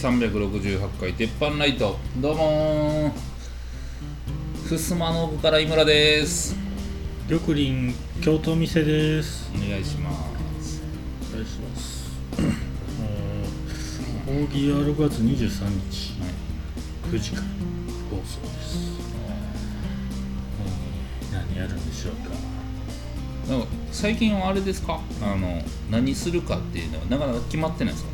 第368回鉄板ライト。どうもー。ふすまの奥から井村です。緑林京都店です。お願いします。お願いします。あの扇は6月23日。9時から放送です、えー何やるんでしょうか。最近はあれですか？あの何するかっていうのはなかなか決まってないです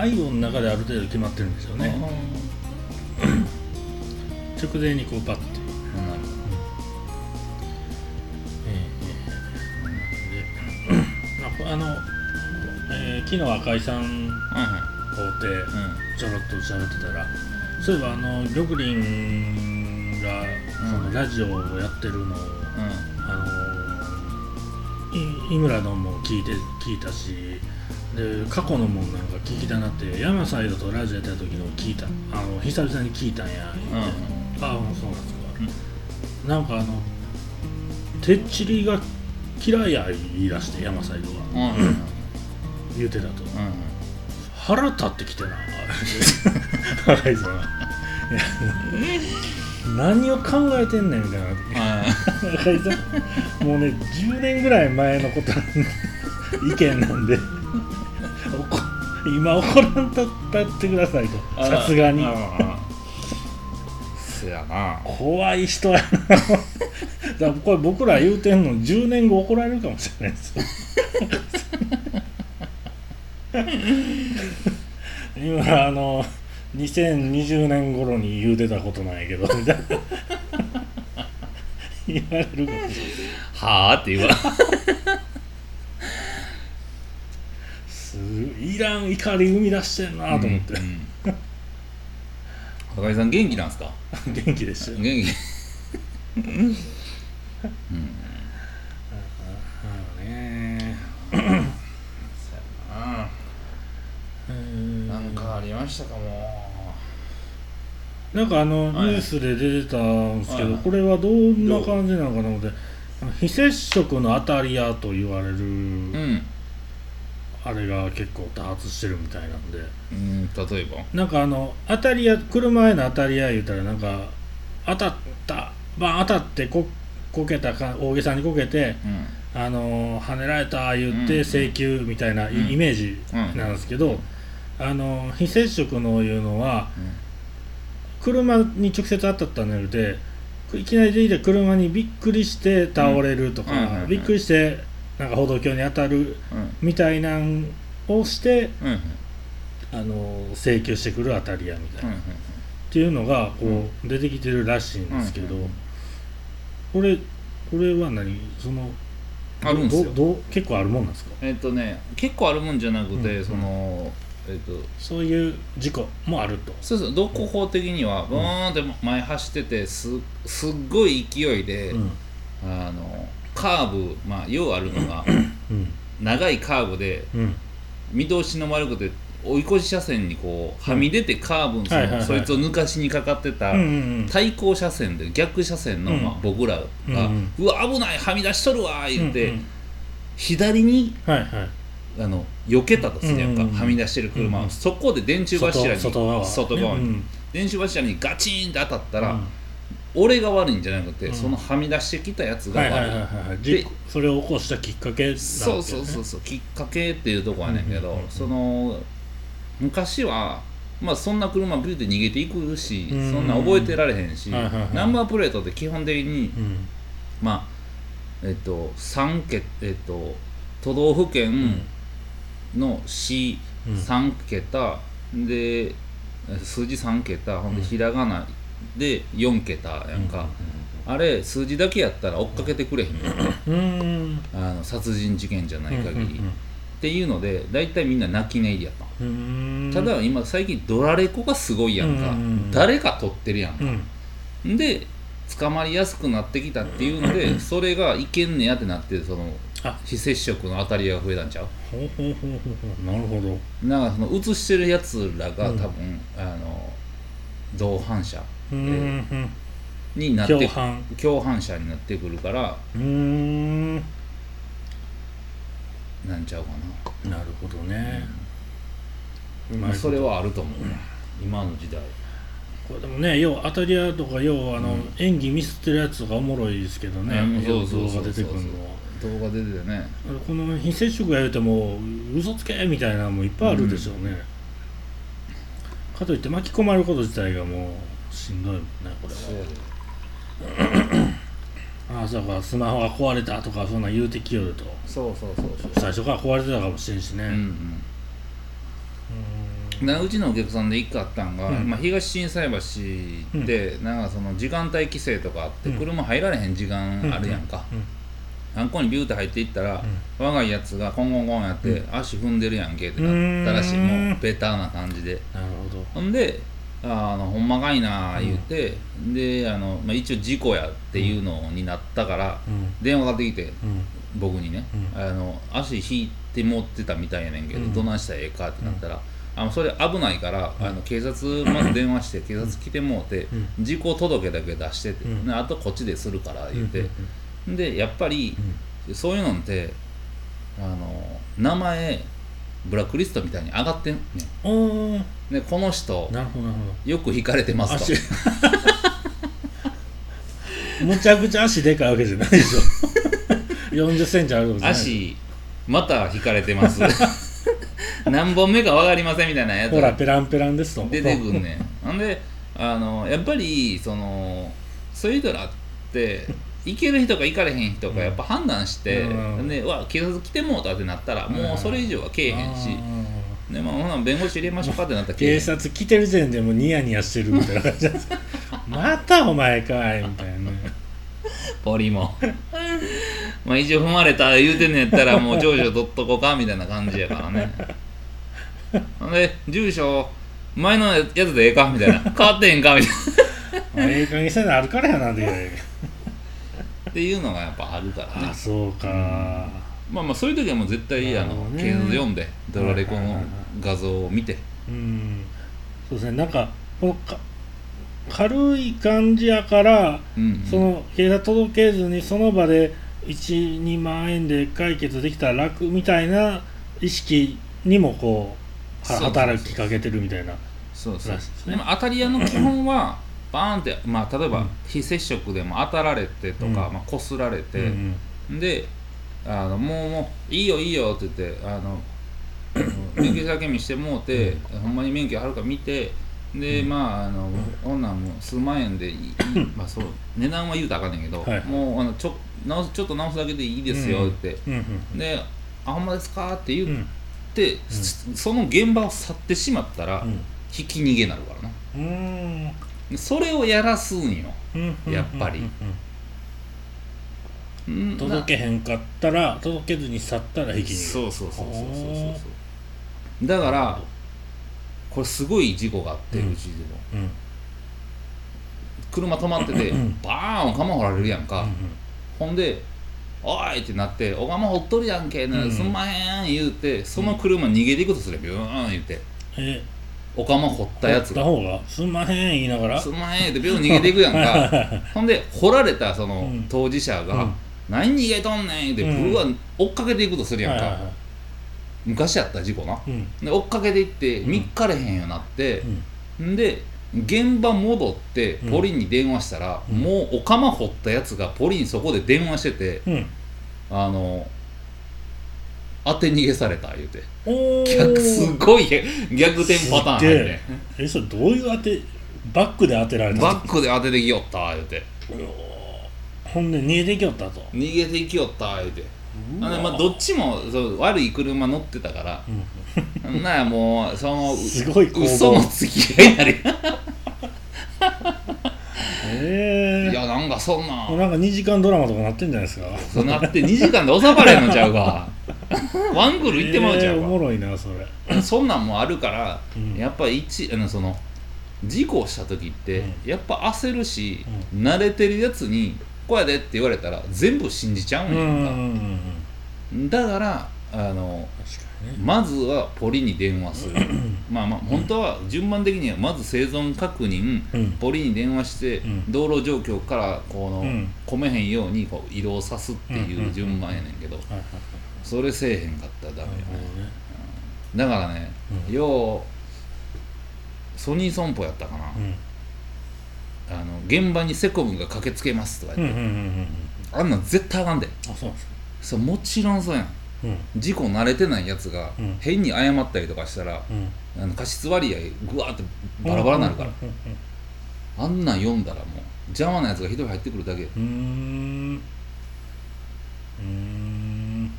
か最初まあ、愛語の中である程度決まってるんですよね。直前にこうパッて。なるえーああの、えー昨日赤井さん。ほどはい。はいちょろっと喋ってたら。そういえばあの緑林がそのラジオをやってるのを、うん。うんあのい井村のも聞いて聞いたしで過去のもんなんか聞きたなって山サイドとラジオやった時の聞いた。あの久々に聞いたんや言って、ああそうなんですか、なんかあのてっちりが嫌いや言い出して山サイドがうんうん。う ん言うてたと。うん。腹立ってきてな。赤井さん何を考えてんねんみたいな。もうね10年ぐらい前のこと意見なんで。怒今怒らんとったってくださいと。さすがに。せやな。怖い人やな。だこれ僕ら言うてんの10年後怒られるかもしれないです。よ 今あの2020年頃に言うてたことなんやけど。みたいな言われるか。もしれないはあ？って言わ。すいらん怒り生み出してんなと思って、うんうん。赤井さん元気なんすか？元気ですよ。元気。うん。うん。なん。かありましたかもなんかあのはい。ニュースで出てたんですけど、はい。これはどんな感じなのかなの非接触の当たり屋と言われる、うん、あれが結構多発してるみたいなんで。うん、例えば？なんかあの当たり屋車への当たり屋言うたらなんか当たったまあ当たってここけたか大げさにこけてうん。あの跳ねられた言ってうん。請求みたいなイメージなんですけど、あの非接触のいうのは車に直接当たったんじゃなくていきなり出てきた車にびっくりして倒れるとか、うんうんびっくりしてなんか歩道橋に当たるうん。みたいなんをしてあの請求してくる当たり屋みたいな、っうんていうのがこう出てきてるらしいんですけど、これこれは何？そのあるんですよ。どどう結構あるもんなんですか？えっとね結構あるもんじゃなくて、うん。そのえっとそういう事故もあると。そうそう道交法的にはブーンって前走っててすすっごい勢いで、うん。あのカーブまあようあるのがうん。長いカーブでうん。見通しの悪くて追い越し車線にこうはみ出てカーブそ,、はいはいはい。そいつを抜かしにかかってた、対向車線で逆車線の、うん。まあ、僕らが、ううんわ危ないはみ出しとるわ言って、左にはいはいあの避けたとするやんか、はみ出してる車を、うんそこで電柱柱に外外側。に、うん電柱柱にガチンって当たったら、うん。俺が悪いんじゃなくて、うん。そのはみ出してきたやつが悪い,、でそれを起こしたきっかけそうそうそうそう。きっかけっていうとこはねんけど、その昔はまあそんな車ビューって逃げていくし、うんそんな覚えてられへんし、ナンバープレートって基本的にうん。まあえっと3桁えっと都道府県の市うん。3桁、で数字3桁ほんでうん。ひらがなで4桁やんか、あれ数字だけやったら追っかけてくれへんねんうん。あの殺人事件じゃない限り、うんっていうので大体みんな泣き寝入りやった。ただ今最近ドラレコがすごいやんか、うんうんうん誰か撮ってるやんか。う、ん。で捕まりやすくなってきたっていうので それがいけんねやってなってそのあ非接触の当たり屋が増えたんちゃう？ほうほうほうほうほう。なるほど。なんかその映してるやつらがうん。多分、あの同伴者うんうん。になって共犯。共犯者になってくるからうーん。なんちゃうかな。なるほどね。まいことそれはあると思うね今の時代。これでもね要はアタリアとか要はあの、うん。演技ミスってるやつがおもろいですけどね、うん。要はそうそうそうそう。動画出てくるのは動画出ててね。この非接触や言うても嘘つけみたいなのもいっぱいあるでしょうね、かといって巻き込まれること自体がもうしんどいもんねこれは。ああそうかスマホが壊れたとかそんなん言うてきよると。そうそうそうそう。最初から壊れてたかもしれんしね、うんうん。うん。なうちのお客さんで一個あったんが、うん。まあ、東心斎橋で、なんかその時間帯規制とかあって、うん。車入られへん時間あるやんか、あんこにビューって入っていったら、若いやつがコンコンコンやって、足踏んでるやんけってなったらしいうんもうベターな感じで。なるほど。ほんであのほんまかいな言うて、であの、まあ、一応事故やっていうのになったから、うん。電話かかってきてうん。僕にね、うん。あの足引いて持ってたみたいやねんけど、うん。どないしたらええかってなったら、あのそれ危ないから、あの警察まず電話して警察来てもうて、う事故届だけ出してて、あとこっちでするから言うて、うんでやっぱりそういうのってあの名前ブラックリストみたいに上がってんねん。でこの人なるほどなるほど。よく引かれてますと。足。むちゃくちゃ足でかいわけじゃないでしょ40センチあるわけじゃない。足また引かれてます。何本目か分かりませんみたいなやつ。ほらペランペランですと。出てくんねん。ほんであのやっぱりそのそういう人らって行ける人か行かれへん人かやっぱ判断して、うん。でうわ警察来てもうたってなったらもうそれ以上はけえへんし、あでまあ、ほな弁護士入れましょうかってなったら警察来てる時点でもうニヤニヤしてるみたいな感じなんです またお前かいみたいな。ねポリもまあ一応踏まれた言うてんねやったらもう長女取っとこうかみたいな感じやからね。で住所前のやつでええかみたいな。変わってへんかみたいな。まあええ加減せなあるからやなんでっていうのがやっぱあるからね。あそうか。まあまあそういう時はもう絶対あのなるほどね。警察読んでドラレコの画像を見て。うん。そうですね。なんかこのか軽い感じやからうんうん。その警察届けずにその場で12万円で解決できたら楽みたいな意識にもこう働きかけてるみたいなそうそうでも当たり屋の基本はバーンって、まあ、例えばうん。非接触でも当たられてとか、うん。まあ、こすられうて、ん。であのもうもういいよいいよって言ってあの 免許証だけ見してもうて、ほんまに免許あるか見てで、まああの女もう数万円でいい、まあそう値段は言うたらあかんねんけど、はい。もうあのちょ直すちょっと直すだけでいいですよって、で「あほんまですか?」って言っうん。て、そその現場を去ってしまったら、引き逃げになるからな。うん。でそれをやらすんよ。やっぱり。届けへんかったら届けずに去ったら引き逃げ。そうそうそうそうそうだからこれすごい事故があって、ううんちでも。うん。車止まっててうん。バーンお釜掘られるやんか、うんほんで「おい!」ってなって「お釜掘っとるやんけ、うん。すんまへん」言うてその車逃げていくとすればビューン言うて。えお釜掘ったやつが。掘った方がすんまへん言いながら。すんまへんってビューン逃げていくやんか。ほんで掘られたそのうん。当事者がうん「何逃げとんねん」ってうん。ブワー追っかけていくとするやんか、はいはいはい。昔やった事故な。うん。で追っかけていってうん。見っかれへんようになってう、ん。んで現場戻ってうん。ポリに電話したら、うん。もうお釜掘ったやつがポリにそこで電話しててうん。あの当て逃げされた言うて。逆すごい逆転パターン入ってえ。それどういう当てバックで当てられたバックで当ててきよった言うて。ほんで逃げてきよったと？逃げてきよった言うて。あのまあどっちもそう悪い車乗ってたから。うん。なあもうそのすごい嘘の付き合いになるええいやなんかそんな。なんか2時間ドラマとかなってんじゃないですか。そうなって2時間で収まれんのちゃうか。ワンクール行ってまうちゃうえーおもか、ろいなそれ。そんなんもあるから、うん。やっぱ一あのその事故をした時って、うやっぱ焦るし、慣れてるやつに「こうやで」って言われたら全部信じちゃううんんうんうんやうんん。か、だからあの確まずはポリに電話する。まあまあ本当は順番的にはまず生存確認、うん。ポリに電話して、うん。道路状況からこの、うん。込めへんようにこう移動さすっていう順番やねんけど、それせえへんかったらダメよね、だからね、うん。ようソニー損保やったかな、うん。あの現場にセコムが駆けつけますとかうん言って、あんなん絶対あかんで。あそうなんですか。そうもちろんそうやん事故慣れてないやつがうん。変に謝ったりとかしたら、うん。あの過失割合ぐわーってバラバラになるから、あんなん読んだらもう邪魔なやつが一人入ってくるだけ。うんうんうーん。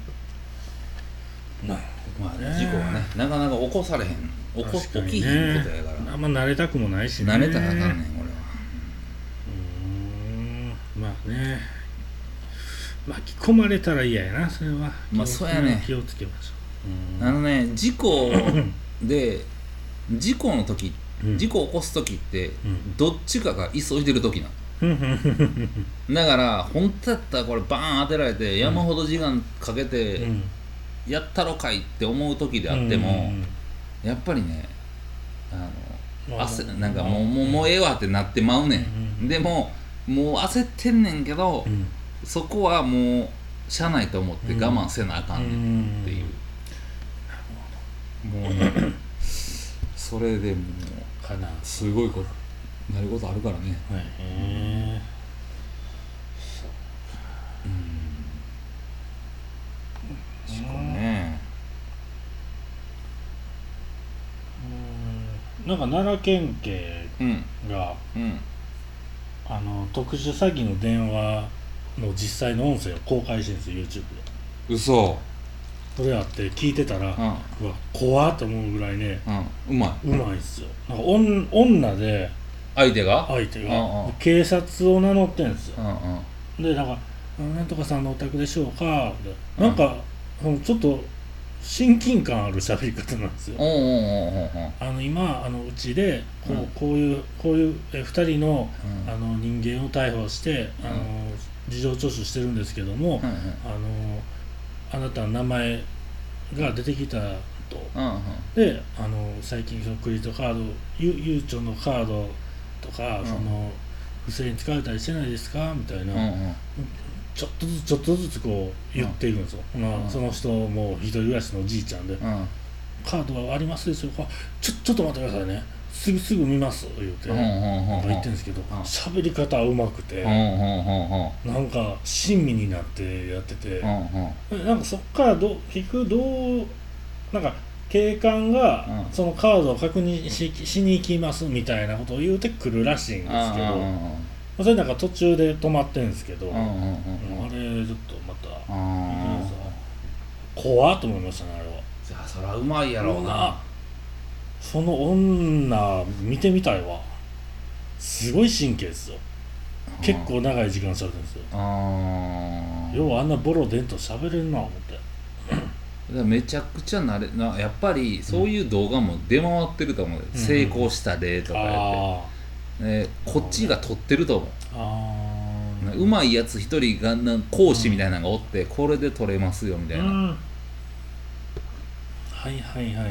うーん。なるほまあどね。事故はねなかなか起こされへん。起こ確かに起きねへんことやから。あんま慣れたくもないしね。慣れたらあかんねん俺は。うーん。まあね巻き込まれたら嫌やなそれは。まあそうやね。気をつけましょう。あのね事故で 事故の時うん。事故起こす時ってん。どっちかが急いでる時なの だから本当やったらこれバーン当てられて山ほど時間かけうてん。やったろかいって思う時であってもやっぱりねあのまあ焦なんかもうもうええわってなってまうねうんん。でももう焦ってんねんけどうんそこはもうしゃあないと思って我慢せなあかんねんっていう。もうね それでもうかな。すごいことなることあるからね。はい。へ事故ね。ーなんか奈良県警うん。がうん。あの特殊詐欺の電話の実際の音声を公開してるんですよ YouTube で。嘘。それあって聞いてたら、うわ怖っと思うぐらいねうん。うまい。うまいっすよ。なんか女女で相手が？相手うんがうん。警察を名乗ってんですよ。うでなんか「なんとかさんのお宅でしょうか」なんか、そのちょっと親近感ある喋り方なんですよ。あの今あのうちでこう,、うん。こういうこういうえ2人のうん。あの人間を逮捕してあの、事情聴取してるんですけども、あのあなたの名前が出てきたと。であの最近そのクレジットカードゆゆうちょのカードとか、うん。その不正に使われたりしてないですか？みたいな、ちょっとずつちょっとずつこう言っていくんですよ、まうん。あ、その人も一人暮らしのおじいちゃんで、うん。カードはありますでしょうか？ちょちょっと待ってくださいねすぐすぐ見ます？言うて、言ってるんですけどん。喋、り方はうまくて、なんか親身になってやってて、なんかそっからどう結局どうなんか警官がうん。そのカードを確認ししに行きますみたいなことを言うてくるらしいんですけど、それなんか途中で止まってるんですけど、あれちょっとまた怖っと思いましたねあれは。じゃあそらうまいやろうなその女見てみたいわ。すごい神経ですよ。結構長い時間されてるんですよ。あー。要はあんなボロデンと喋れるな思って。めちゃくちゃなれなやっぱりそういう動画も出回ってると思うよ、うん。成功した例とかやって、あねこっちが撮ってると思う。うまいやつ一人がな講師みたいなのがおって、これで撮れますよみたいな、うんはいはいはいはいは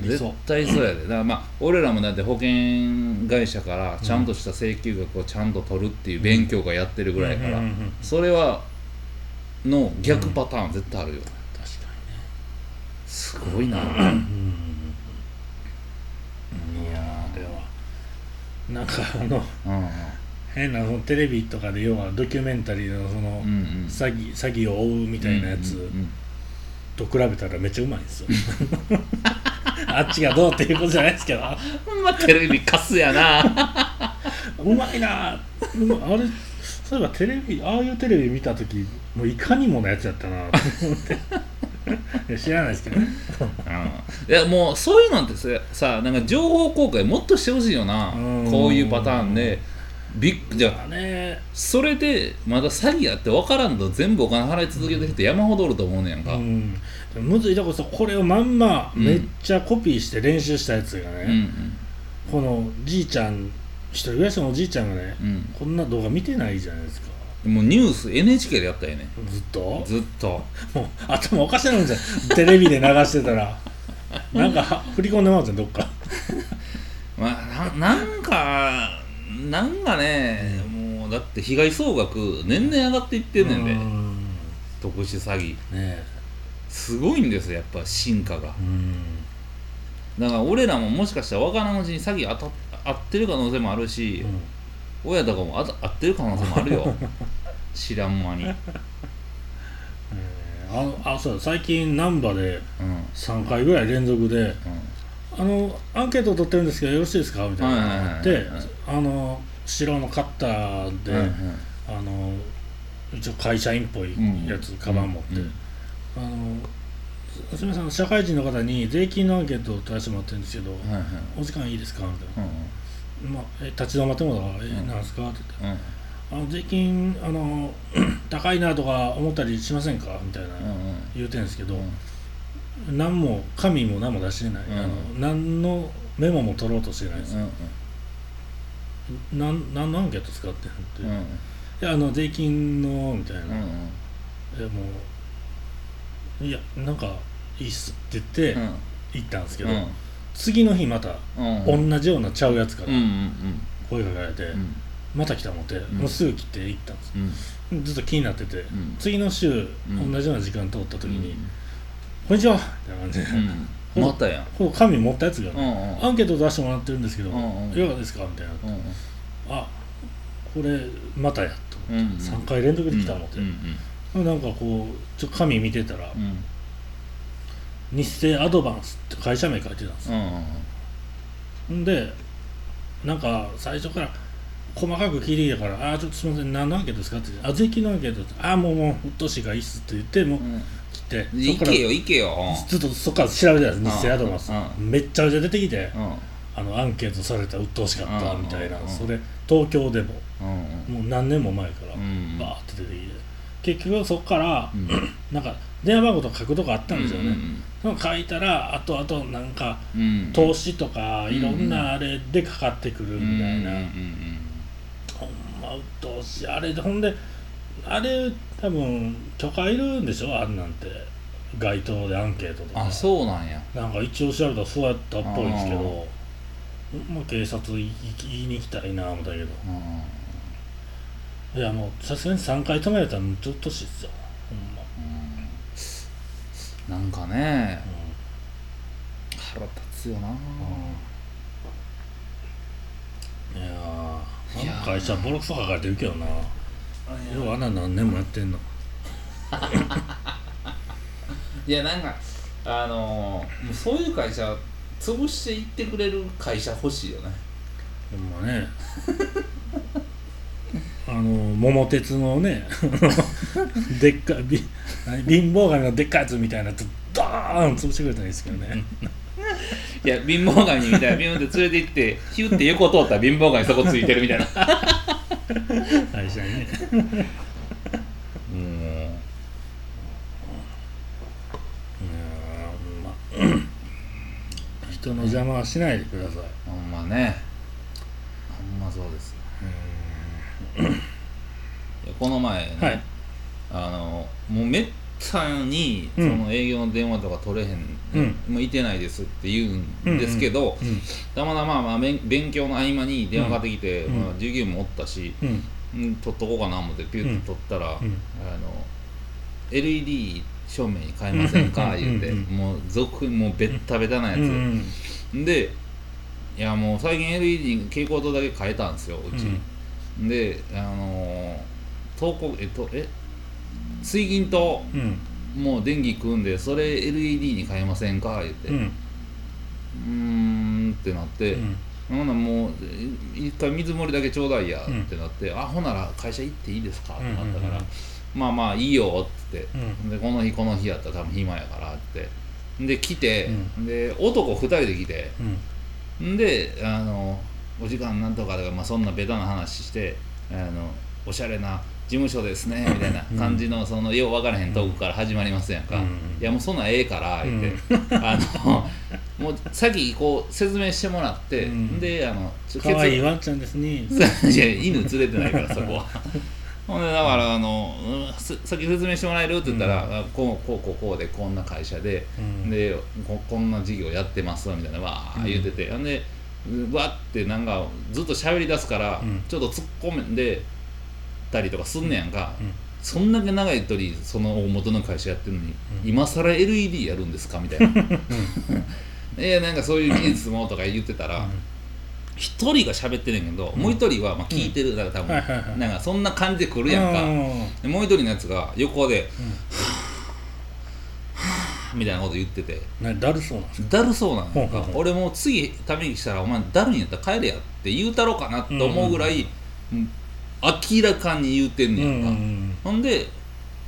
い。絶対そうやで。だからまあ俺らもだって保険会社からちゃんとした請求額をちゃんと取るっていう勉強がやってるぐらいから、うんうんうんうんそれはの逆パターン絶対あるよ、確かすごいな、にねうんいやーでは。なんかあのうん変なそのテレビとかで要はドキュメンタリーのその、うんうん。詐欺詐欺を追うみたいなやつ。うんうんと比べたらめっちゃうまいんですよ。あっちがどうっていうことじゃないですけど。まテレビカスやな。うまいな。あれそういえばテレビああいうテレビ見た時もういかにもなやつやったな。と思っていや知らないですけど。ねうん。いやもうそういうのってささなんか情報公開もっとしてほしいよな。うん。こういうパターンでビッグじゃああね。それでまだ詐欺やって分からんと全部お金払い続けてる人山ほどおると思うねやんか、うん。むずい。とこそこれをまんまうん。めっちゃコピーして練習したやつがね、うんこのじいちゃん一人暮らしのおじいちゃんがねうん。こんな動画見てないじゃないですか。うんもうニュース NHK でやったよねずっと？ずっと。もう頭おかしなるんじゃん。テレビで流してたら。なんかは振り込んでますよどっか。まあななんかなんかね、もうだって被害総額年々上がっていってんねんで、うん。特殊詐欺。ねすごいんですよやっぱ進化が。えうん。だから俺らももしかしたら分からんうちに詐欺当た合ってる可能性もあるし、親とかもあた合ってる可能性もあるよ。知らん間に、ああそうだ最近難波でうん。3回ぐらい連続で「あのアンケート取ってるんですけどよろしいですか?」みたいな。のがあっての白のカッターで、うんうんあの一応会社員っぽいやつ、カバン持って、うんあのすすみません社会人の方に税金のアンケートを取らせてもらってるんですけど、お時間いいですか？みたいうんな、まあ、え立ち止まってもらったから「えうんなん。ですか?」って言ってうんあの税金あの 高いなとか思ったりしませんか？みたいなうんうん。言うてんですけど、うん何も紙も何も出してない、うん。あの何のメモも取ろうとしてないです、うんなん何のアンケート使ってんのって、う。んうん。いやあの税金のみたいな、うんいやもういやなんかいいっすって言ってうん。行ったんですけど、うん。次の日またうん同じようなちゃうやつからうんうん声かけられて、うん。また来た思って、もうすぐ来て行ったんです。うん。ずっと気になってて、ん。次の週、ん。同じような時間通った時に「こんにちは!」みたいな感じで、う。んまたやん。この紙持ったやつが、うんうん。アンケート出してもらってるんですけど、うんうんいかがですか?」みたいな。うんあこれまたやと。うんうん。3回連続で来た思って、うんなんかこうちょっと紙見てたら、うん。日清アドバンスって会社名書いてたんですよ、うんうんん。でなんか最初から細かく聞いてきたから「あーちょっとすみません。何のアンケートですか?」って言って「あ税金のアンケート」って「あーもうもううっとうしいからいいっす」って言ってもうっから行けよ行けよ。ずっとそっから調べてたんです日清アドバンス、うめっちゃめちゃ出てきて、うん。あのアンケートされたらうっとうしかったみたいな、うんそれ東京でも。うんもう何年も前からうんバーって出てきて。結局そっから、うん。なんか電話番号とか書くとこあったんですよね、書いたらあとあとなんかうん投資とかいろんなあれでかかってくるみたいな、ほんまうっとうしい。あれでほんであれ多分許可いるんでしょ？あんなんて。街頭でアンケートとか。あそうなんや。なんか一応調べたらそうやったっぽいですけどまあ警察言い言いに行きたいな思ったけど。うんいやもうさすがに3回止められたらちょっとしいっすよほん。ま、なんかね。う腹立つよな。ん。いやあの会社ボロクソ書かれてるけどなよう何年もやってんの？いやなんかあのーもうそういう会社潰していってくれる会社欲しいよね。ほんまね。あの桃鉄のね でっかい貧乏神のでっかいやつみたいなやつドーン潰してくれたらいいですけどね。いや貧乏神みたいなビューンって連れて行ってヒュッて横通ったら貧乏神そこついてるみたいな 会社にね。うん。んま。人の邪魔はしないでください。ほんまね。ほんまそうですこの前ね、はい。あのもうめったにそうん。の営業の電話とか取れへんもういてないですって言うんですけど、うんたまたままあ勉勉強の合間に電話かかってきて、うん。まあ、授業もおったし、うん。うん、取っとこうかな思ってピュッと取ったら、うん。あの LED 照明に変えませんかうん言うて、うん。もう続もうベッタベタなやつ、うんでいやもう最近 LED に蛍光灯だけ変えたんですようち、であのー投稿えっとえ水銀とうんもう電気食うんでそれ LED に変えませんか？言って、ううんーんってなって、うん。ほんならもうい一回水盛りだけちょうだいやってなって、あほんなら会社行っていいですか？ってなったから、うんうんうんまあまあいいよって。うん。でこの日この日やったら多分暇やからって。で来て、うで男2人で来て。うん。んであのお時間なんとかとか、まあ、そんなベタな話してあのおしゃれな事務所ですねみたいな感じの、そのよう分からへんトークから始まりますやんか、うん。いやもうそんなんええから言って、あのもう先こう説明してもらって、うん。であのちょ可愛い結ワンちゃんですね。いや犬連れてないからそこは。ほんでだからあの、先説明してもらえるって言ったら、あこうこうこうこうでこんな会社で、うん。でここんな事業やってますみたいなわー言ってて、ほんでうわってなんかずっと喋り出すから、うん。ちょっと突っ込んでたりとかすんねやんか、うん。そんだけ長い鳥その大元の会社やってるのに、うん。今更 LED やるんですか？みたいな。えなんかそういう技術もとか言ってたら一、人が喋ってんねんけど、もう一人はまあ聞いてるだから多分、なんかそんな感じで来るやんか、でもう一人のやつが横で「みたいなこと言ってて。ねだるそうなんですか？だるそうなん俺もう次ためにしたら「お前だるいんやったら帰れや」って言うたろうかなと思うぐらい、うん明らかに言うてんねうんやんか、うんほんで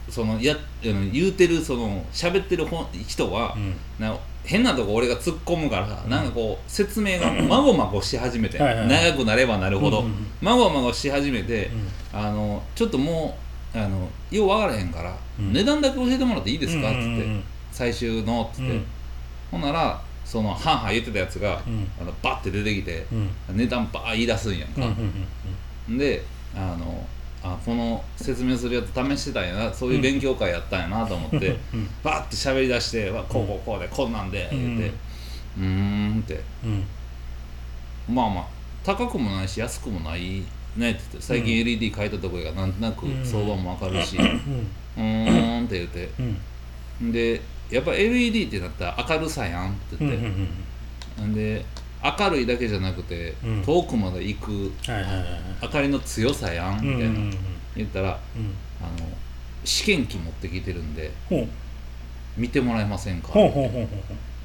そのやあの言うてるその喋ってる本人は、うん。な変なとこ俺が突っ込むからさ、なんかこう説明がまごまごし始めてはいはい長くなればなるほど、うんうんうん。まごまごし始めて、うん。あのちょっともうあのよう分からへんから、うん。値段だけ教えてもらっていいですか?」っつって、うんうん。最終の」っつって、うん。ほんならそのハンハン言ってたやつが、うん。あのバッて出てきて、うん。値段バー言い出すんやんか、うんうんうん。であのあこの説明するやつ試してたんやな。そういう勉強会やったんやなと思って、うん。バッて喋り出して「わこうこうこうでこんなんで」言って「うーん」って。うん。まあまあ高くもないし安くもないねって言って最近 LED 変えたとこがなんとなく相場も分かるし、ううんーんって言って。うん。でやっぱ LED ってなったら明るさやんって言って、うんん。で明るいだけじゃなくて、うん。遠くまで行くはいはいはいはい。明かりの強さやんみたいな、うん。うんうん言ったらうん。あの試験機持ってきてるんで見てもらえませんか？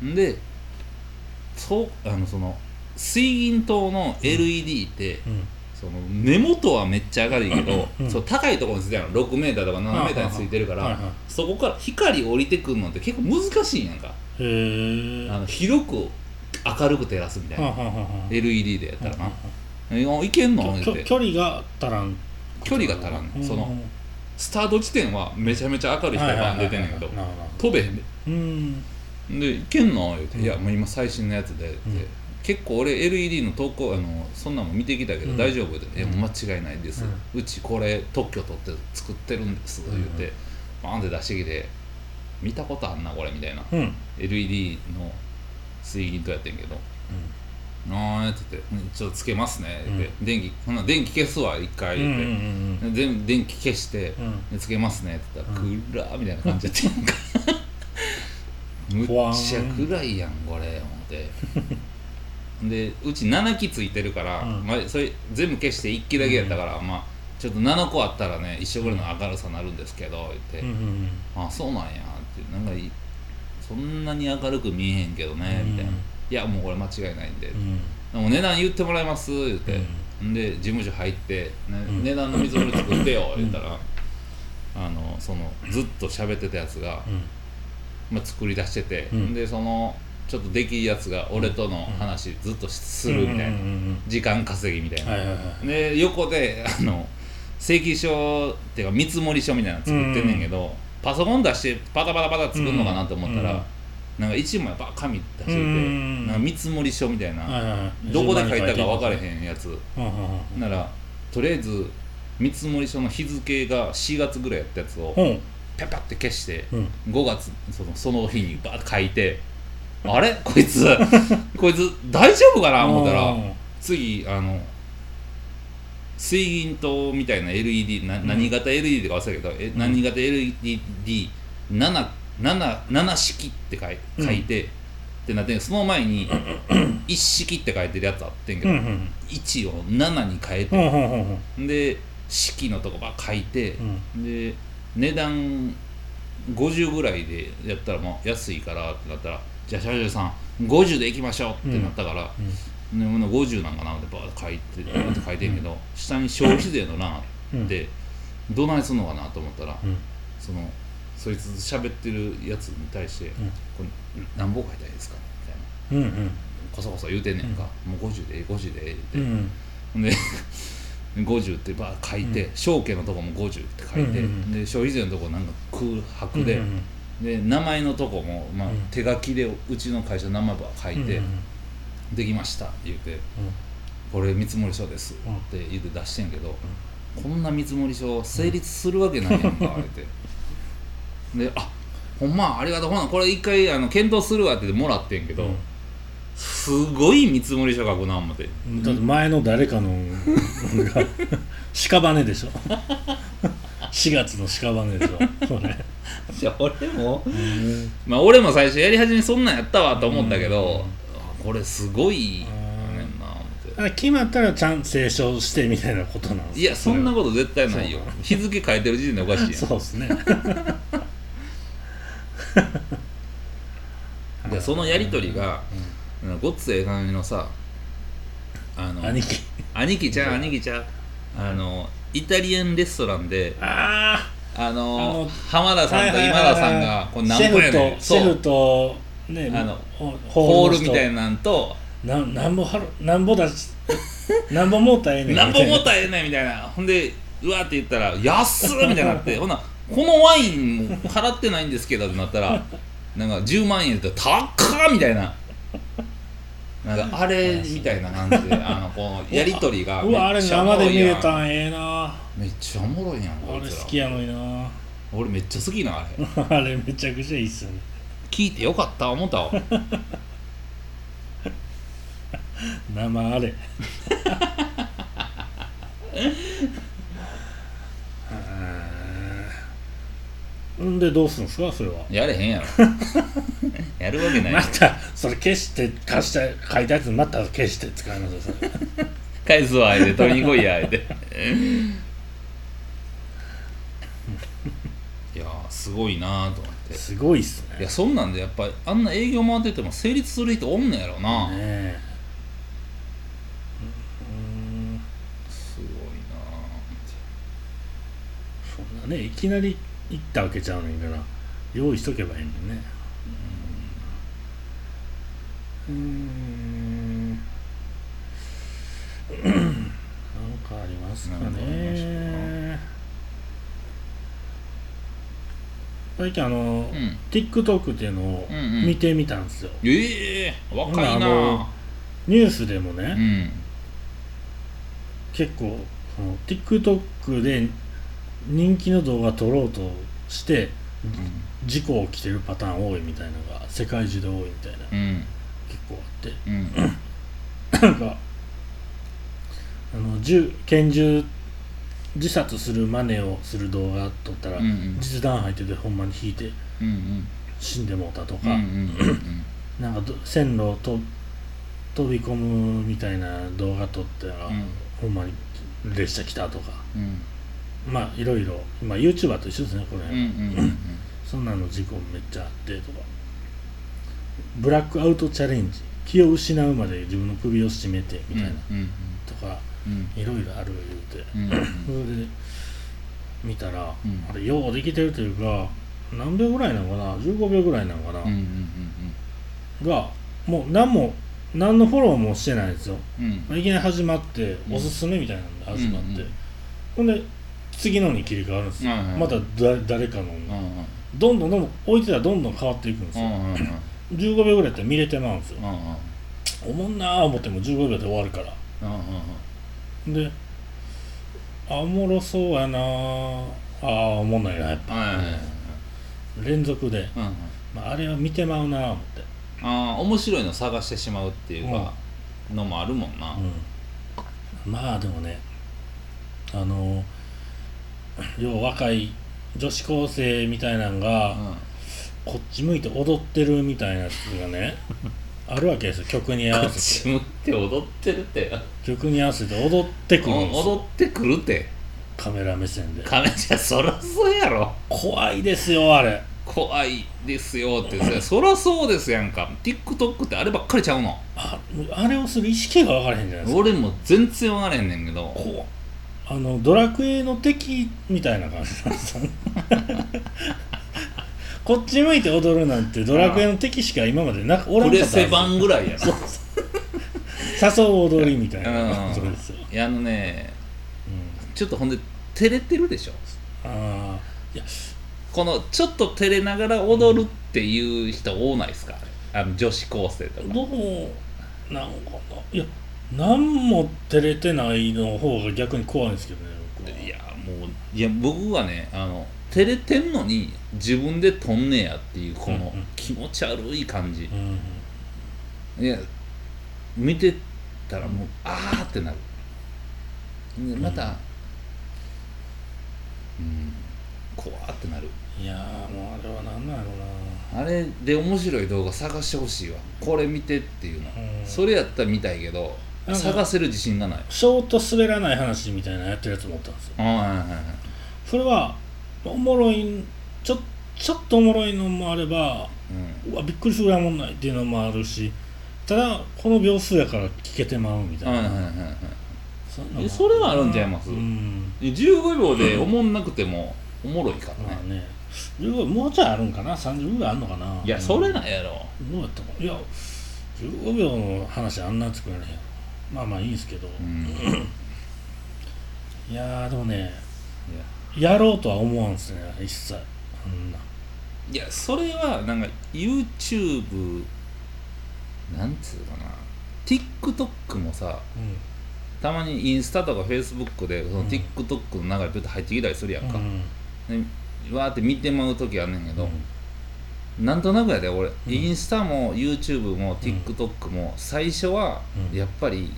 でそうあのその水銀灯の LED って、ううん。その根元はめっちゃ明るいけど、うんそう高いところについてるの。6メーターとか7メーターについてるから、はいはいそこから光降りてくるのって結構難しいんやんか、あの広く明るく照らすみたいな、LED でやったらな。はあは「えいけんの?」って。距離が足らん。距離が足らん。そのスタート地点はめちゃめちゃ明るい光が出てんねんけど飛べへんで。うん。で「いけんの?」言うて「うん。いやもう今最新のやつで」って、うん。結構俺 LED の投稿あのそんなんも見てきたけどうん。大丈夫?」って「いやうん。もう間違いないです、うちこれ特許取って作ってるんです」言うてバーンって出してきて「見たことあんなこれ」みたいな。LED の水銀とやってんけど「あー」って言ってうん「ちょっとつけますね」って、う電気ほんなら電気消すわ一回うんうんう言って。ん。で全部電気消して、つけますねって言ったら、うん。みたいな感じやってんか。むっちゃ暗いやんこれ思って。でうち7機ついてるから、うん。まあ、それ全部消して1機だけやったから、まあちょっと7個あったらね一緒ぐらいの明るさになるんですけど言って、あそうなんやって。なんかいそんなに明るく見えへんけどね、うん。みたいな。いやもうこれ間違いないんで、うん。でも値段言ってもらいます言って、で事務所入って、ねうん値段の見積もり作ってよ言ったら、あのそのずっと喋ってたやつが、うん。まあ、作り出してて、うん。でそのちょっとできいいやつが俺との話ずっとするみたいな、時間稼ぎみたいな、で横であの請求書っていうか見積もり書みたいなの作ってんねんけど、パソコン出してパタパタパタ作るのかなと思ったら、うん。なんか一枚バー紙出してて、うん。なんか見積もり書みたいな、どこで書いたか分かれんへんやつ。ならとりあえず見積もり書の日付が4月ぐらいやったやつをうん。ピャピャって消してうん。5月そのその日にバーって書いてあれ？こいつ こいつ大丈夫かな？思ったらうん。次あの水銀灯みたいな LED なうん。何型 LED か忘れたけど、え何型 LED7 7, 7式って書いうん。書いて、ってなってんその前に 一式って書いてるやつあってんけど、うんうん1を7に変えて、で式のとこば書いて、うん。で値段50ぐらいでやったらもう安いからってなったらじゃあ社長さん50でいきましょうってなったから、でほな50なんかなってバーって書いてバーって書いてんけど、下に消費税の欄あって、どないすんのかなと思ったら、うん。そのそいつ喋ってるやつに対して「これ何本書いたらいいですか?」みたいな。うんうん。こそこそ言うてんねんか、もう50でええ50でええって。うんほんで 50ってばー書いて、証券のとこも50って書いて、うんうんうん。で消費税のとこなんか空白で、うんで名前のとこも、まあうん。手書きでうちの会社の名前ばー書いて、うんできましたって言ってこれ見積書ですって言って出してんけど、こんな見積書成立するわけないやんか、言って。であほんまありがとうほなこれ一回あの検討するわってもらってんけど、うん。すごい見積書書くな思って。だって前の誰かの が屍でしょ。4月の屍でしょこれ。じゃあ俺もまあ俺も最初やり始めそんなんやったわと思ったけど、あこれすごいねんな思って。あ決まったらちゃんと清書してみたいなことなんですいやそんなここと絶対ないよ。日付変えてる時点でおかしいやん。そうですね。でそのやり取りが、ごっつええ感じのさあの兄貴。兄貴ちゃう兄貴ちゃう。あのイタリアンレストランでああの浜田さんと今田さんがこれ何個やねん。とシェフとねあのホホールみたいななんとなんなんぼはるなんぼだし なんぼもうたらええねん。何本持っみたらええねんみたいな。ほんでうわって言ったら「安っ!」みたいになって。ほなこのワインも払ってないんですけどってなったらなんか10万円って高っみたいな。なんかあれみたいな感じで あのこのやり取りがうわあれめっちゃおも生で見ろいやん。れたんええな。めっちゃおもろいやんこあれ好きやのにな。俺めっちゃ好きなあれ。あれめちゃくちゃいいっすよね聞いてよかった思ったわ。生あれ。ん。でどうするんですか？それは。やれへんやろ。やるわけないまたそれ消して貸した書いたやつまた消して使いますよそれ。返すわあえて取りに来いやあえていやーすごいなーと思ってすごいっすね。いやそんなんでやっぱりあんな営業回ってても成立する人おんねやろな、ねえ。うんすごいそんなねいきなり行ったわけちゃうねんから用意しとけばいいのにね。うん。なんかありますかね最近あの、なうん。TikTok っていうのをうんうん。見てみたんですよ、ええ若いな。ニュースでもね、うん。結構その TikTok で人気の動画撮ろうとして事故起きてるパターン多いみたいなのが世界中で多いみたいなうん。結構あって。うん。なんかあの銃拳銃自殺する真似をする動画撮ったら、うんうん。実弾入っててほんまに引いてうんうん死んでもうたとか、うんうんうんなんかど線路をと飛び込むみたいな動画撮ったら、うん。ほんまに列車来たとか。うん。まあいろいろ、まあ、YouTuber と一緒ですねこのうん辺、うんうん。そんなの事故めっちゃあってとか。ブラックアウトチャレンジ。気を失うまで自分の首を絞めてみたいな、うんうんうんいろいろある言うて、うん。それで見たら、うん。あれようできてるというか何秒ぐらいなのかな？15秒ぐらいなのかな、がもう何も何のフォローもしてないんですよ。うん。うんいきなり始まって、うん。おすすめみたいなんで始まって、ほんで次のに切り替わるんですよ、まただ誰かの。どんどん。どんどん置いてたらどんどん変わっていくんですよ、うんうんうん。15秒ぐらいやったら見れてまうんですよ。おもんなー思っても15秒で終わるから。うんであおもろそうやな。ーあーおもんないなやっぱ、はいはいはい連続で、うんうん。まあ、あれは見てまうなー思って、ああ面白いの探してしまうっていうかのもあるもんな。うん、まあでもねあの 要は若い女子高生みたいなのが、うん。こっち向いて踊ってるみたいなやつがね あるわけですよ。曲に合こわせっち向いて踊ってるって。曲に合わせて踊ってくるんですよ。踊ってくるって。カメラ目線で。カメじゃそらそうやろ。怖いですよあれ。怖いですよって。さそらそうですやんか。TikTok ってあればっかりちゃうの。ああれをする意識が分からへんじゃないですか。俺も全然分からへんねんけど。こうあのドラクエの敵みたいな感じなんですよね こっち向いて踊るなんてドラクエの敵しか今までなおらん。プレかったんですよセ版ぐらいやな誘う踊りみたいな。うん。それですよ、いやあのねうん、ちょっとほんで照れてるでしょ？ああいや。このちょっと照れながら踊るっていう人多ないですか？あの女子高生とか。どうなんかな？いや何も照れてないの方が逆に怖いんですけどね僕は。いやもういや僕はねあの照れてんのに自分で撮んねやっていうこの気持ち悪い感じ。うんいや見てたらもうあーってなる。でまた、うん怖ってなる。いやーもうあれはなんなんやろあれで面白い動画探してほしいわ。これ見てっていうの、うん。それやったら見たいけど探せる自信がない。なショート滑らない話みたいなのやってるやつもおったんですよ。あはいはいはい。それはおもろいちょちょっとおもろいのもあればうん。うわびっくりするぐらいおもんないっていうのもあるしただこの秒数やから聞けてまうみたいな、はいはいはいはい。そういうのもえそれはあるんちゃいます？うん。15秒でおもんなくてもおもろいからね、まあね。15もうちょいあるんかな？30秒あるのかな？いいやそれなんやろ。どうやったかいや15秒の話あんな作られへん。やろまあまあいいんですけど、うん。いやーでもねいややろうとは思わんすね一切。あんな。いやそれはなんか YouTube なんつうかな。TikTok もさうたまにインスタとか Facebook でそのうん。TikTok の流れピュッと入ってきたりするやんか、うん。でわーって見てまう時あんねんけど、うん。なんとなくやで俺、ん。インスタも YouTube も TikTok も最初はうん。やっぱり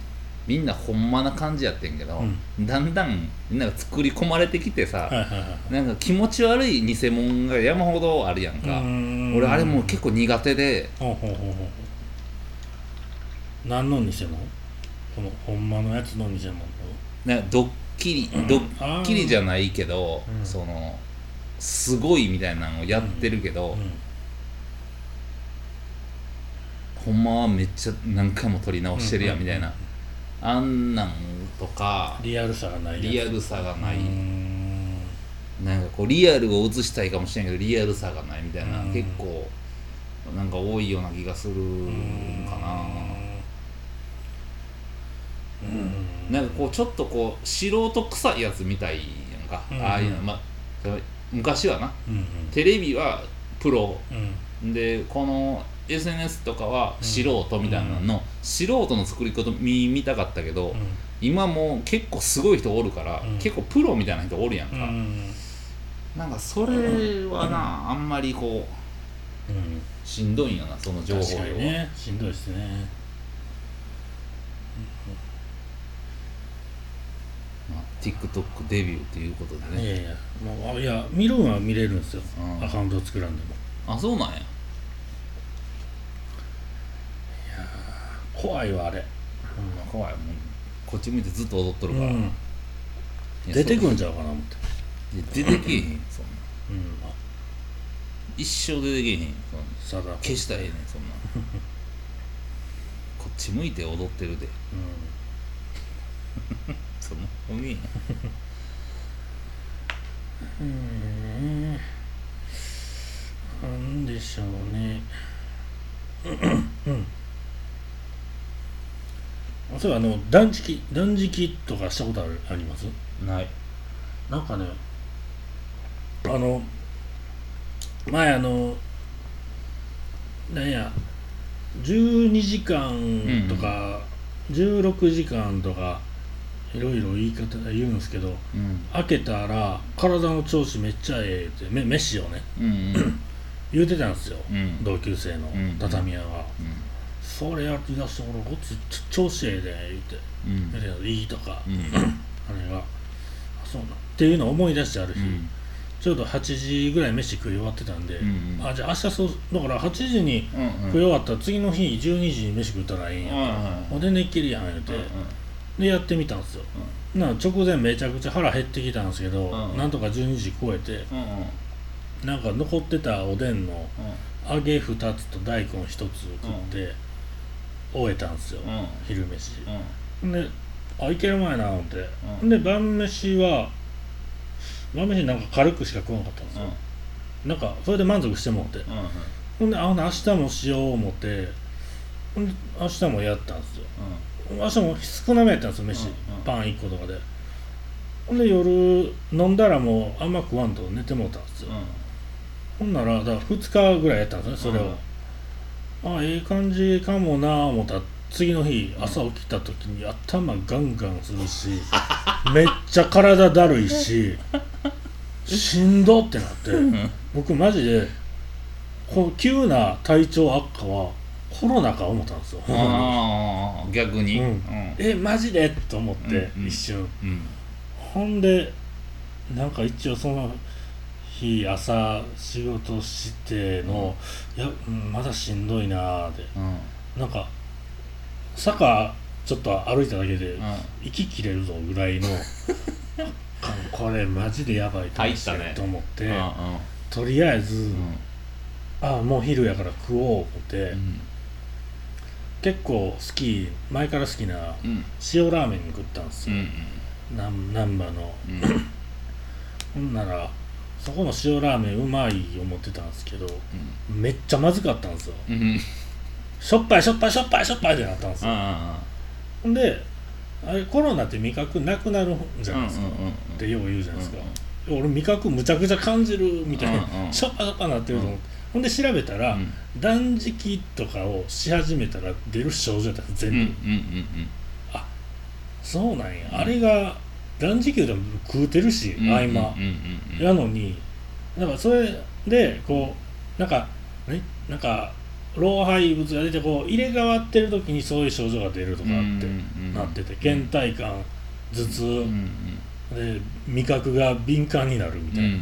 みんなほんまな感じやってんけど、だんだんみんなが作り込まれてきてさ、はいはいはいなんか気持ち悪い偽物が山ほどあるやんか、うん。俺あれもう結構苦手で。ほうほうほうほう。何の偽物？このほんまのやつの偽物？なんかドッキリドッキリじゃないけど、うん。そのすごいみたいなのをやってるけど、うん。ほんまはめっちゃ何回も撮り直してるやんうんみたいな、あんなんとかリアルさがないリアルさがない、うん。なんかこうリアルを映したいかもしれんけどリアルさがないみたいな、うん。結構なんか多いような気がするんかな、うん。なんかこうちょっとこう素人臭いやつみたいやんか、うん。ああいうのまあ昔はな。うん。テレビはプロ。うん。でこの SNS とかは素人みたいなの。の、素人の作り方見見たかったけど、うん。今もう結構すごい人おるから、うん。結構プロみたいな人おるやんか、うん。なんかそれはな、あんまりこううん。しんどいんやなその情報量にね。しんどいですね。まあ、TikTok デビューということでね、いやいや。もうあいや見るんは見れるんですよ。うん。アカウント作らんでも。あそうなんや怖いわあれ。怖いもうこっち向いてずっと踊っとるから、うん。出てくそんちゃうかな思って。出てけえへんそんな。うん。あ。一生出てけえへんそんな。消したらええねんそんな。こっち向いて踊ってるで。う そのおめえうんなんでしょうね。うんそういえばあの断食断食とかしたことあるあります？ない。なんかね。あの前あのなんや12時間とか、16時間とかいろいろ言い方言うんですけどうん。開けたら体の調子めっちゃええってめ飯をねうんうん。言うてたんですよ、うん。同級生のうん。畳屋が、うんそれやりだして俺こっち調子ええで言って。うん。言うてたのいいとか、うん。あれが。あそうなん。っていうのを思い出してある日、うん。ちょうど8時ぐらい飯食い終わってたんで、うんうん。あじゃあ明日そうだから8時にうん食い終わったら次の日12時に飯食ったらええんやんか、うんほんで寝っきりやん言うて、でやってみたんですよ、な直前めちゃくちゃ腹減ってきたんですけど、うんなんとか12時超えてうんうん。うんなんか残ってたおでんのうん。揚げ2つと大根1つ食って、終えたんですよ、うん。昼飯、うん。であいける前な思って、うん。で晩飯は晩飯なんか軽くしか食わなかったんですよ、なんかそれで満足してもって。うんほんであほんで明日もしよう思ってほんで明日もやったんですよ。明日も少なめやったんですよ飯、うんうん。パン1個とかで。ほんで夜飲んだらもうあんま食わんと寝てもうたんですよ、ほんならだから2日ぐらいやったんですねそれを、あええ感じかもなあ思った。ら次の日朝起きた時に頭ガンガンするし めっちゃ体だるいししんどってなって。僕マジでこう急な体調悪化はコロナか思ったんですよ。逆に？ううん。んえマジで？と思って、うんうん。一瞬。うん。ほんでなんか一応その日朝仕事しての、いや、うんまだしんどいなーで。うん。なんか坂ちょっと歩いただけでうん。息切れるぞぐらいのあ これマジでやばいかもしれ入ったね。んと思って、うん。とりあえず、うん。あもう昼やから食おう思って、うん。結構好き前から好きなうん。塩ラーメン食ったんですよ、うん。なん難波の。うん。ほんならそこの塩ラーメンうまい思ってたんですけどめっちゃまずかったんですよ。うん。うんしょっぱいしょっぱいしょっぱいしょっぱいってなったんですよ。あほんであれコロナって味覚なくなるんじゃないですか、うんうんうんうん。ってよう言うじゃないですか、俺味覚むちゃくちゃ感じるみたいな、うんうんしょっぱしょっぱなってると思って、ほんで調べたら、うん。断食とかをし始めたら出る症状やった全部、うんうんうんそうなんや、あれが断食でも食うてるし、うん合間、うんうん。うんやのにだからそれでこうなんかねなんか老廃物が出てこう入れ替わってる時にそういう症状が出るとかあって、うんなってて倦怠感頭痛、で味覚が敏感になるみたいな、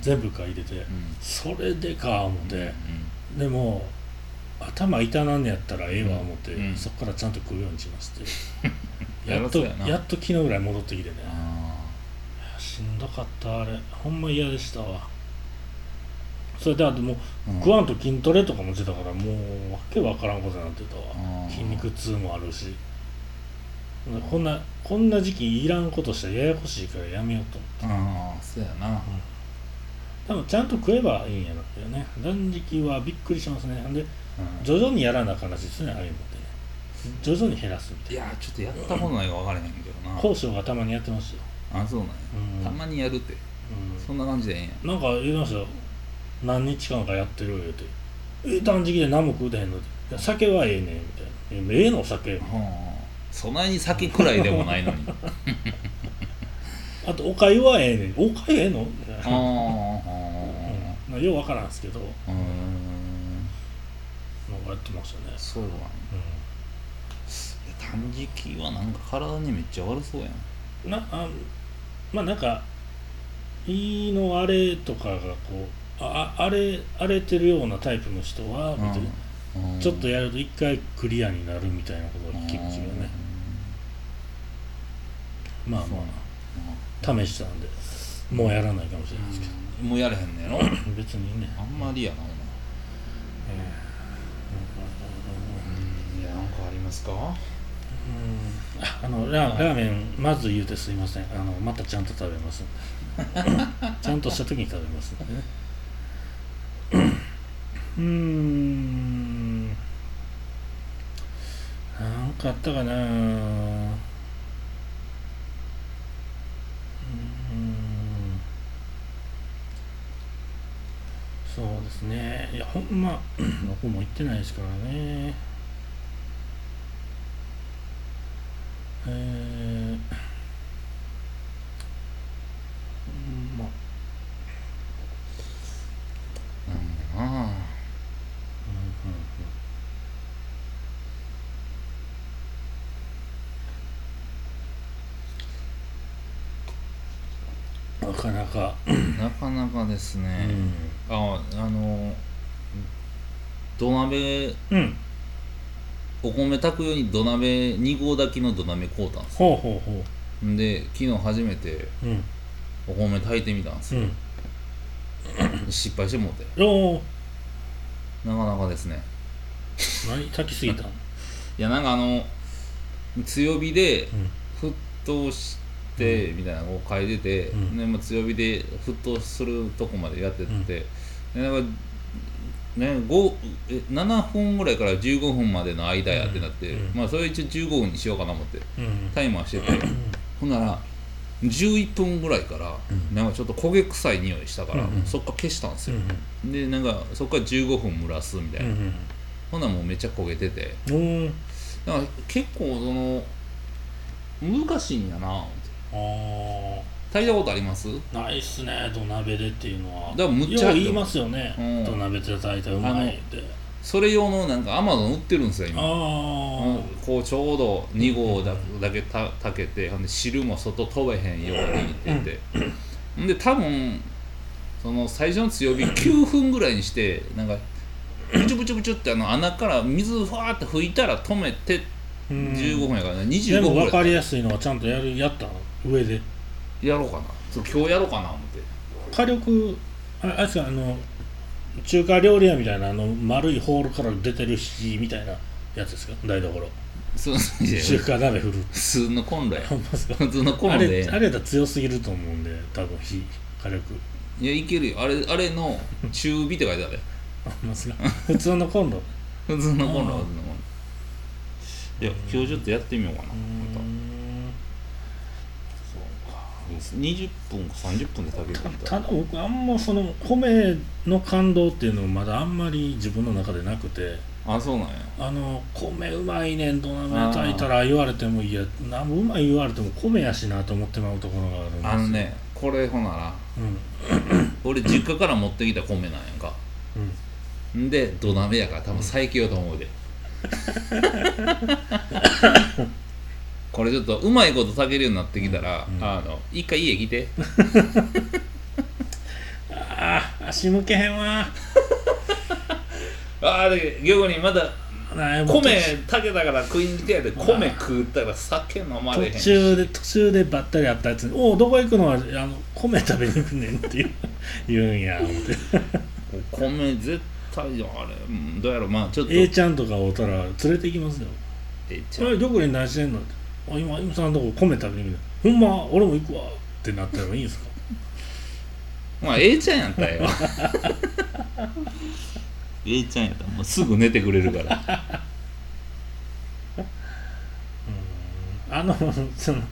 全部書いてて、うん。それでか思って、でも頭痛なんねやったらええわ思って、うん。そっからちゃんと食うようにしまして ややっとやっと昨日ぐらい戻ってきてね。あしんどかったあれ。ほんま嫌でしたわ。それであともう、うん。食わんと筋トレとかもしてたからもうわけわからんことになってたわ。筋肉痛もあるし。こんなこんな時期いらんことしたらややこしいからやめようと思って。ああそうやな。多分ちゃんと食えばいいんやろうけどね。断食はびっくりしますね。でうん。徐々にやらなあかんらしいですねああいうのって。ね徐々に減らすみたいいやちょっとやったことないか分からへんけどな。がたまにやってましたよ、あそうなんや。うん。たまにやるって。うそんな感じでええんや。ん、なんか言いましたよ。何日間かやってる言うて「え断食で何も食うてへんの?」って。いや「酒はええねん」みたいな「えええのお酒」はあそないに先くらいでもないのに。あと「おかゆはええねん」「おかゆええの?」みたいなああう。ん。まあようわからんすけど。うーん。なんかやってましたね、そうな。んやう断食はなんか体にめっちゃ悪そうやん。ん、なあまあなんか胃のあれとかがこうああ荒れ荒れてるようなタイプの人はうん。ちょっとやると一回クリアになるみたいなことを聞きますよねまあまあ。試したんでもうやらないかもしれないですけうん。もうやれへんねやろ？ど 別にね。あんまりやなうん。いやなんかありますか？うんああのララーメンまず言うてすいません。あのまたちゃんと食べます。ちゃんとした時に食べます。んでねうーん。なんかあったかな。うーん。そうですね。いやほんま 僕も行ってないですからねえー、うん。まあうん。あうん。うん。うん。なかなか、なかなかですうね、ん、ああの土鍋うん、お米炊くように土鍋2合炊きの土鍋買うたんですほうほうほんで昨日初めてううん。お米炊いてみたんですよ、うん。失敗してもうて。おおなかなかですね。何？炊きすぎたの いやなんかあの強火でうん。沸騰してみたいなのを書いてて、うん。でまあ、強火で沸騰するとこまでやってって、でなんかね、5え7分ぐらいから15分までの間やってなって、うんまあそれ一応15分にしようかな思ってうんタイマーしてて、ほんなら11分ぐらいからうん。なんかちょっと焦げ臭い匂いしたから、そっから消したんですうよ、ん。でなんかそっから15分蒸らすみたいな、うんほんならもうめっちゃ焦げてて。うんおだから結構その難しいんやな思って。あ炊いたことあります？あないっすね土鍋でっていうのは。だからむっちゃよう言いますよね、うん。土鍋で炊いたらうまいって。それ用のなんかアマゾン売ってるんですよあ今。あ、うんこうちょうど2合だだけた炊けてほんで汁も外飛べへんようにって言って。ん。で多分その最初の強火9分ぐらいにしてなんかブチュブチュブチュってあの穴から水ふわーって吹いたら止めてうん。15分やからねで25も分分ぐらい。かりやすいのはちゃんとやるやったの？上でやろうかな。そう今日やろうかな思って。火力ああれですかあの中華料理屋みたいなあの丸いホールから出てる火みたいなやつですか？台所。そう中華鍋振る。普通のコンロや。ほんまですか？普通のコあンロで。れあれやったら強すぎると思うんで多分火火力。いやいけるよ。あれあれの中火って書いてある。あ ほんまですか？普通のコンロ。普通のコンロいや今日ちょっとやってみようかな。うーん20分か30分で炊けるみたいただ僕あんまその米の感動っていうのまだあんまり自分の中でなくて。あそうなんや。あの米うまいねん土鍋炊いたら言われてもいやなんもうまい言われても米やしなと思ってまうところがあるんですよ。あのねこれほならうん。俺実家から持ってきた米なんやんか。うんん。で土鍋やから多分最強やと思うで これちょっとうまいこと炊けるようになってきたら、うん。あの一回家来て。ああ足向けへんわ。ああで逆にまだ米炊けたから食いに来てやで米食ったら酒飲まれへん途し中で途中でばったり会ったやつに「おおどこ行くの？はあの米食べに行くねん」って言う 言うんや思って。米絶対あれうんどうやろまあちょっと。A ちゃんとかおったら連れて行きますよ。え「おいどこに何してんの?」って「あ今今さんのとこ米食べに行くねんほんま俺も行くわ」ってなったらいいんですか？まあ A ちゃんやったよ A ちゃんやったらもうすぐ寝てくれるから。あのその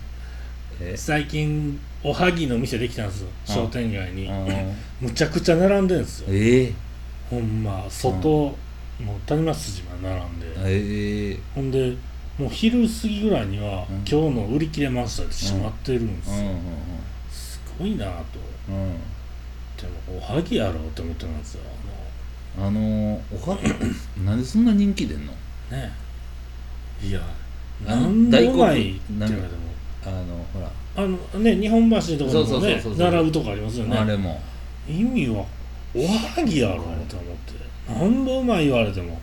え？最近おはぎの店できたんですよあ商店街に。うん。むちゃくちゃ並んでんですよ。ええ。ほんま外、もう谷松筋まで並んで、ええ。ほんでもう昼過ぎぐらいには、うん。今日の売り切れましたって閉まってるんですよ、うん。うん。すごいなとうんうん。でもおはぎやろうって思ってますよあの。ー、おはぎ なんでそんな人気出んの？ね。いやあのなんでうまいって言われても。あのほら、あのね日本橋とかそうそにもね並ぶとこありますよね。あれも。意味はおはぎやろうと思って。なんでうまい言われても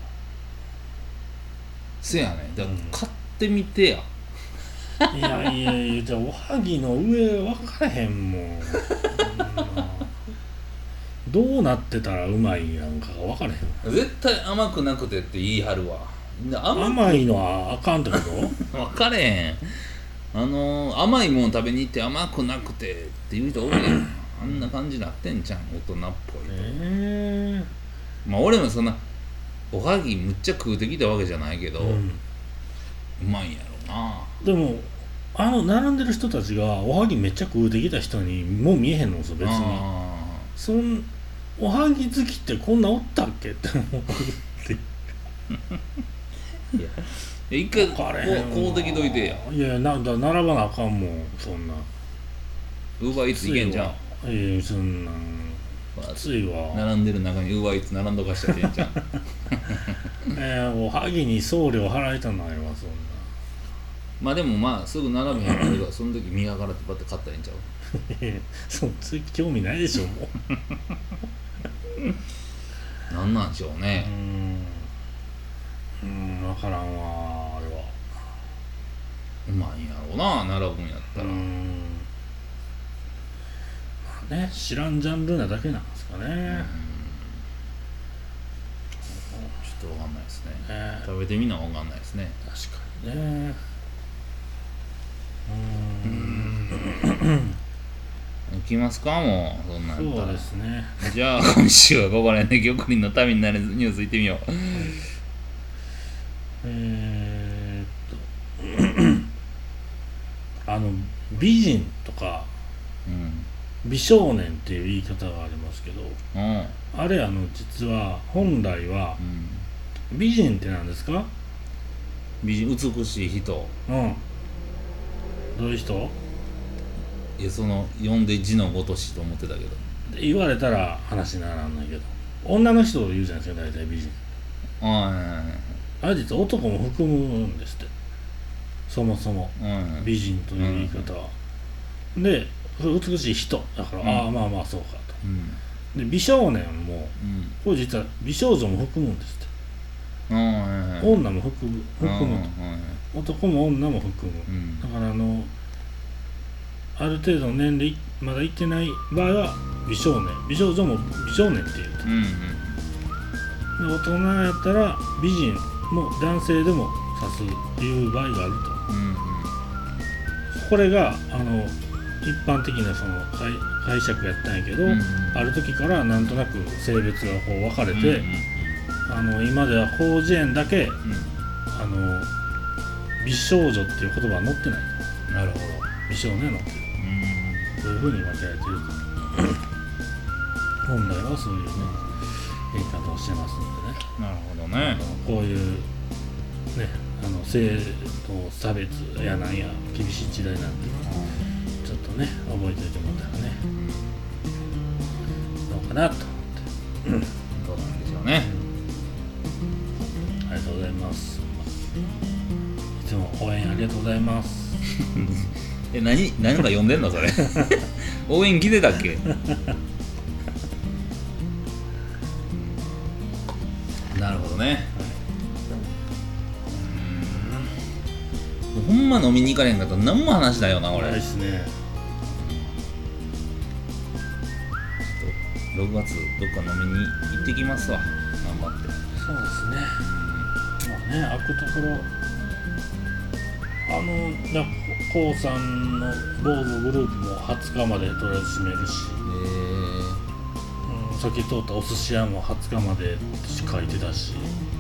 せやねだからうん買ってみてや、いやいやいやじゃあおはぎの上分からへんもん。う んどうなってたらうまいんやんかが分からへん。絶対甘くなくてって言い張るわ。で甘甘いのはあかんってこと？分かれへん。あのー、甘いもん食べに行って甘くなくてって言う人多いやん。あんな感じになってんじゃん大人っぽいと、え。まあ俺もそんなおはぎむっちゃ食うてきたわけじゃないけど、えううんまいんやろな。でもあの並んでる人たちがおはぎめっちゃ食うてきた人にもう見えへんのですよ別に。あそんおはぎ好きってこんなおったっけ？って思うって。ーいや一回分こうこうてきといてや。いやなんだ並ばなあかんもんそんな。ウーバーイーツいけんじゃん。ええそんなんついわ。並んでる中にウーバーイーツ並んどかしたらええんじゃん。えー、おはぎに送料払いたないわそんまあでもまあすぐ並べへんからその時見計らってパッて買ったらええんちゃう？な そんつい興味ないでしょもう。なんなんでしょううね、ん。うん分からんわあれは。うまいんやろうな並ぶんやったら、うん。まあね。知らんジャンルなだけなんですかね、ちょっとわかんないですね。ね。食べてみなわかんないですね。確かにね。うん。行きますか？もうそんなんそうですね。じゃあ今週はここら辺で玉林の民になるニュース行ってみよう。えーっと。あの美人とか。うん美少年っていう言い方がありますけどうん。あれあの実は本来はうん。美人って何ですか？美人美しい人。うん。どういう人？いやその呼んで字のごとしと思ってたけど。言われたら話にならないけど。女の人を言うじゃないですか大体美人。ああれ実は男も含むんですって。そもそも。あうん。美人という言い方は、で美しい人だから、うん。ああまあまあそうかと。うん。で美少年もうん。これ実は美少女も含むんですって。女も含む含むうんと男も女も含むうん。だからあのある程度の年齢まだいってない場合は美少年。美少女も美少年っていうと。うんうん。で大人やったら美人も男性でも指すいう場合があると。うん。これがあの一般的なその解解釈やったんやけど、うんある時からなんとなく性別がこう分かれうんて、あの今では広辞苑だけうん。あの美少女っていう言葉は載ってないうんなるほど。美少年は載ってるうん。そういうふうに分けられてる 本来はそういうね言い方をしてますんでね。なるほどね。こういうねあの性の差別やなんや厳しい時代なんでちょっとね覚えておいてもらったらね。どうかなと思って。どうなんでしょうね。ありがとうございます。いつも応援ありがとうございます。え何何か読んでんのそれ。応援来てたっけ？なるほどね。うん。ほんま飲みに行かれへんかったら何も話だよな俺。ないっすね6月どっか飲みに行ってきますわ。頑張って。そうですね。まあね開くところ。あのだこうさんの坊主グループも20日までとりあえず閉めるし、うん、さっき通ったお寿司屋も20日まで書いてたし、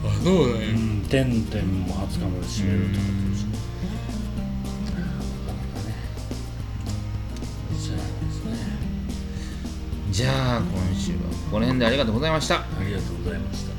あそうだうん、てんてんも20日まで閉めるって書いこの辺でありがとうございました。ありがとうございました。